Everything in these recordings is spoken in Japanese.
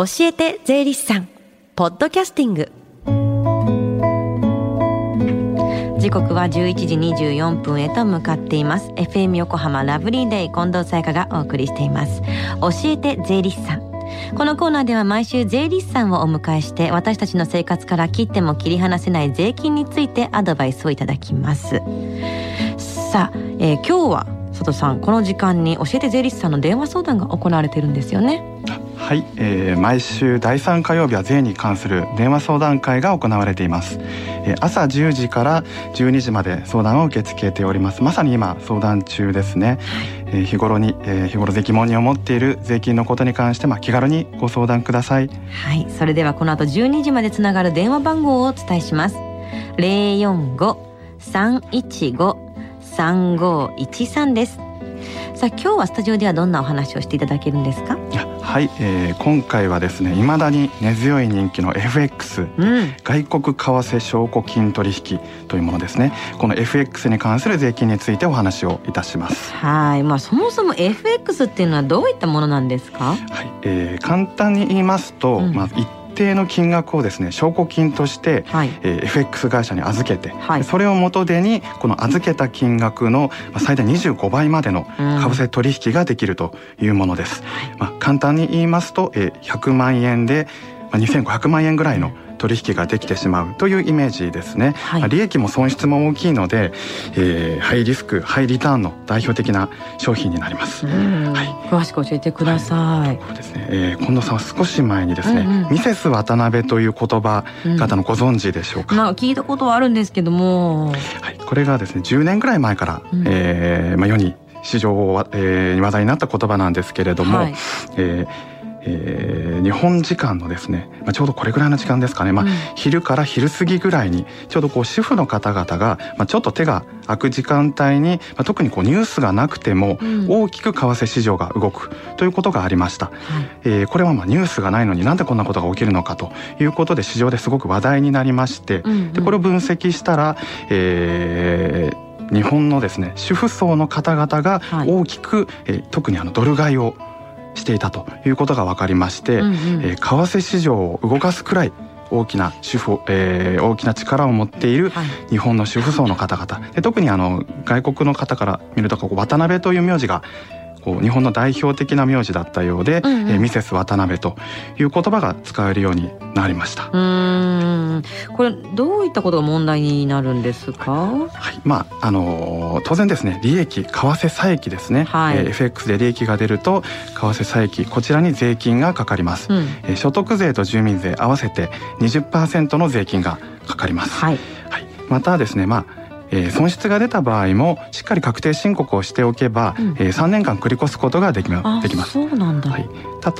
教えて税理士さん。ポッドキャスティング。時刻は11時24分へと向かっています。FM 横浜ラブリーデイ近藤沙耶香がお送りしています。教えて税理士さん。このコーナーでは毎週税理士さんをお迎えして私たちの生活から切っても切り離せない税金についてアドバイスをいただきます。さあ、えー、今日は佐藤さんこの時間に教えて税理士さんの電話相談が行われているんですよね。はい、えー、毎週第3火曜日は税に関する電話相談会が行われています、えー、朝10時から12時まで相談を受け付けております。まさに今相談中ですね、えー、日頃に、えー、日頃税金問に思っている税金のことに関してまあ気軽にご相談ください。はい。それではこの後12時までつながる電話番号をお伝えします。045-315-3513です。さあ今日はスタジオではどんなお話をしていただけるんですか？はい、えー、今回はですね未だに根強い人気の FX、うん、外国為替証拠金取引というものですね。この FX に関する税金についてお話をいたします。はい。まあそもそも FX っていうのはどういったものなんですか？はい、えー、簡単に言いますと、うん、まあ一定の金額をですね証拠金として、はい、えー、FX 会社に預けて、はい、それを元手にこの預けた金額の最大25倍までの為替取引ができるというものです。うん、まあ、簡単に言いますと、えー、100万円で、まあ、2500万円ぐらいの取引ができてしまうというイメージですね、はい、利益も損失も大きいので、えー、ハイリスクハイリターンの代表的な商品になります、はい、詳しく教えてください、はい、そうですね、えー、近藤さんは少し前にですね、うんうん、ミセス渡辺という言葉方のご存知でしょうか、うん、聞いたことはあるんですけども、はい、これがですね10年ぐらい前から、うん、えー、まあ、世に市場、えー、話題になった言葉なんですけれども、はい、えーえー、日本時間のですね、まあ、ちょうどこれぐらいの時間ですかね、まあ、昼から昼過ぎぐらいにちょうどこう主婦の方々が、まあ、ちょっと手が空く時間帯に、まあ、特にこうニュースがなくても大きく為替市場が動くということがありました、うん、えー、これはまあニュースがないのになんでこんなことが起きるのかということで市場ですごく話題になりまして、でこれを分析したら、えー、日本のですね主婦層の方々が大きく、はい、えー、特にあのドル買いをしていたということが分かりまして、うんうん、えー、為替市場を動かすくらい大きな主婦、えー、大きな力を持っている日本の主婦層の方々、で特にあの外国の方から見るとここ渡辺という名字がこう日本の代表的な名字だったようで、うんうん、えミセス渡辺という言葉が使えるようになりました。うんこれどういったことが問題になるんですか？はい、まああの当然ですね利益為替差益ですね。はい、えー、FX で利益が出ると為替差益こちらに税金がかかります。うん、えー、所得税と住民税合わせて20%の税金がかかります。はい。はい。またですねまあえー、損失が出た場合もしっかり確定申告をしておけば、うん、えー、3年間繰り越すことができまできます。そうなんだ、はい、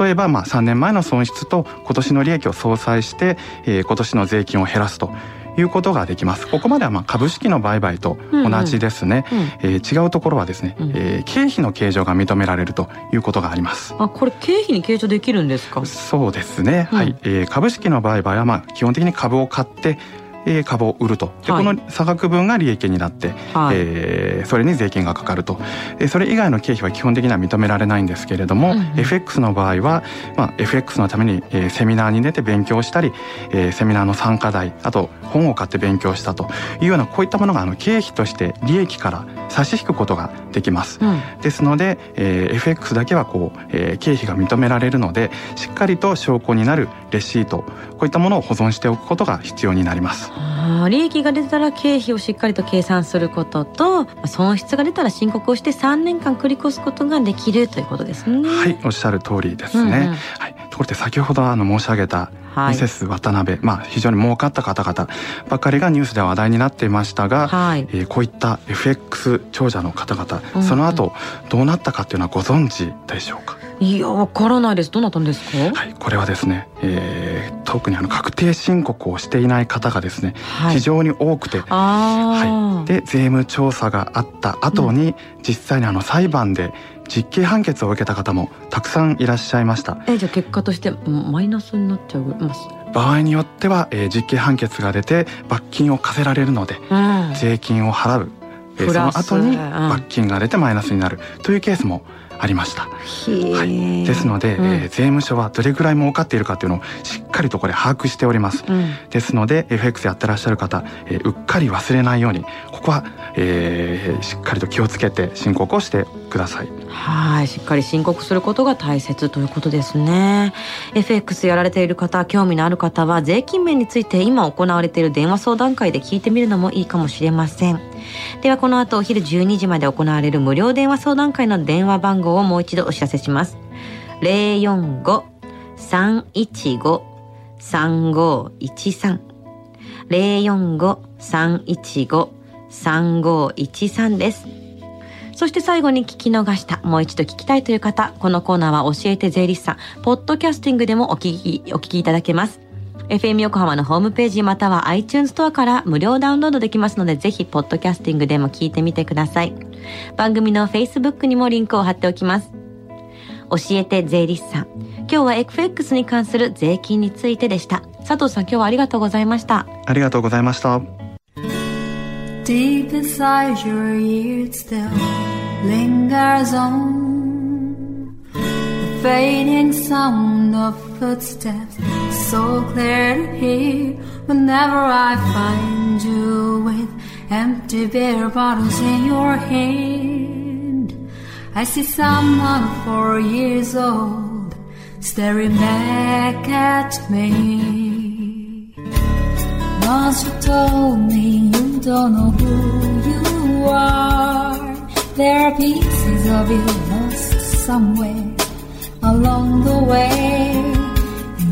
例えば、まあ、3年前の損失と今年の利益を相殺して、えー、今年の税金を減らすということができます。ここまではまあ株式の売買と同じですね。うんうん、えー、違うところはですね、うん、えー、経費の計上が認められるということがあります。あ、これ経費に計上できるんですか？そうですね。うん、はい、えー、株式の売買はまあ基本的に株を買ってえー、株を売ると。で、はい、この差額分が利益になって、はい、えー、それに税金がかかると、えー、それ以外の経費は基本的には認められないんですけれども、うん、FX の場合は、まあ、FX のために、えー、セミナーに出て勉強したり、えー、セミナーの参加代あと本を買って勉強したというようなこういったものがあの経費として利益から差し引くことができます、うん、ですので、えー、FX だけはこう、えー、経費が認められるのでしっかりと証拠になるレシートこういったものを保存しておくことが必要になります。利益が出たら経費をしっかりと計算することと損失が出たら申告をして3年間繰り越すことができるということですね。はいおっしゃる通りですね、うんうん、はい、ところで先ほどあの申し上げたミセス渡辺、まあ、非常に儲かった方々ばかりがニュースでは話題になっていましたが、はい、えー、こういった FX 長者の方々、うん。うん、その後どうなったかっていうのはご存知でしょうか？いやわからないです。どうなったんですか？はいこれはですね、えー、特にあの確定申告をしていない方がですね、はい、非常に多くてはい、で税務調査があった後に、うん、実際にあの裁判で実刑判決を受けた方もたくさんいらっしゃいました。えじゃあ結果としてマイナスになっちゃいます。場合によっては、えー、実刑判決が出て罰金を課せられるので、うん、税金を払う、えー、その後に罰金が出てマイナスになる。というケースもありました。はい、ですので、うん、えー、税務署はどれぐらい儲かっているかっていうのをしっかりとこれ把握しております。うん、ですので FX やってらっしゃる方、えー、うっかり忘れないようにここは、えー、しっかりと気をつけて申告をしてください。はい、しっかり申告することが大切ということですね。FX やられている方、興味のある方は税金面について今行われている電話相談会で聞いてみるのもいいかもしれません。ではこの後お昼12時まで行われる無料電話相談会の電話番号をもう一度お知らせします。045-315-3513 045-315-3513です。そして最後に聞き逃した、もう一度聞きたいという方、このコーナーは教えて税理士さん、ポッドキャスティングでもお聞き、お聞きいただけます。FM 横浜のホームページまたは iTunes ストアから無料ダウンロードできますので、ぜひ、ポッドキャスティングでも聞いてみてください。番組の Facebook にもリンクを貼っておきます。教えて税理士さん。今日は FX に関する税金についてでした。佐藤さん、今日はありがとうございました。ありがとうございました。Deep inside your ears still lingers on the fading sound of footsteps, so clear to hear whenever I find you with empty beer bottles in your hand. I see someone four years old staring back at me. Once you told me you don't know who you are. There are pieces of you lost somewhere along the way.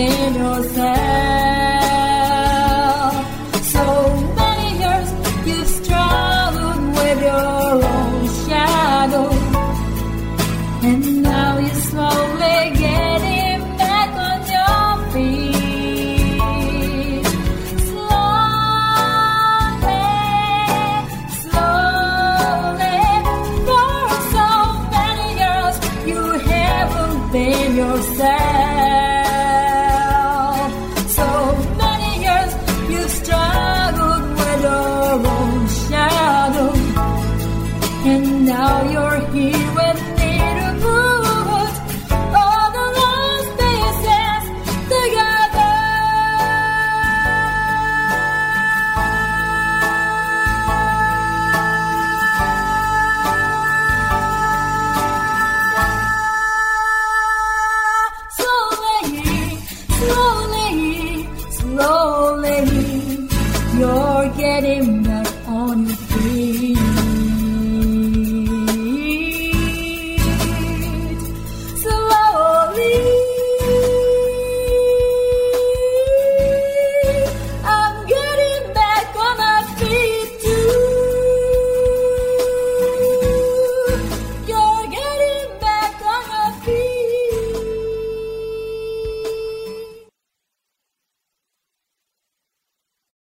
in your. And now you're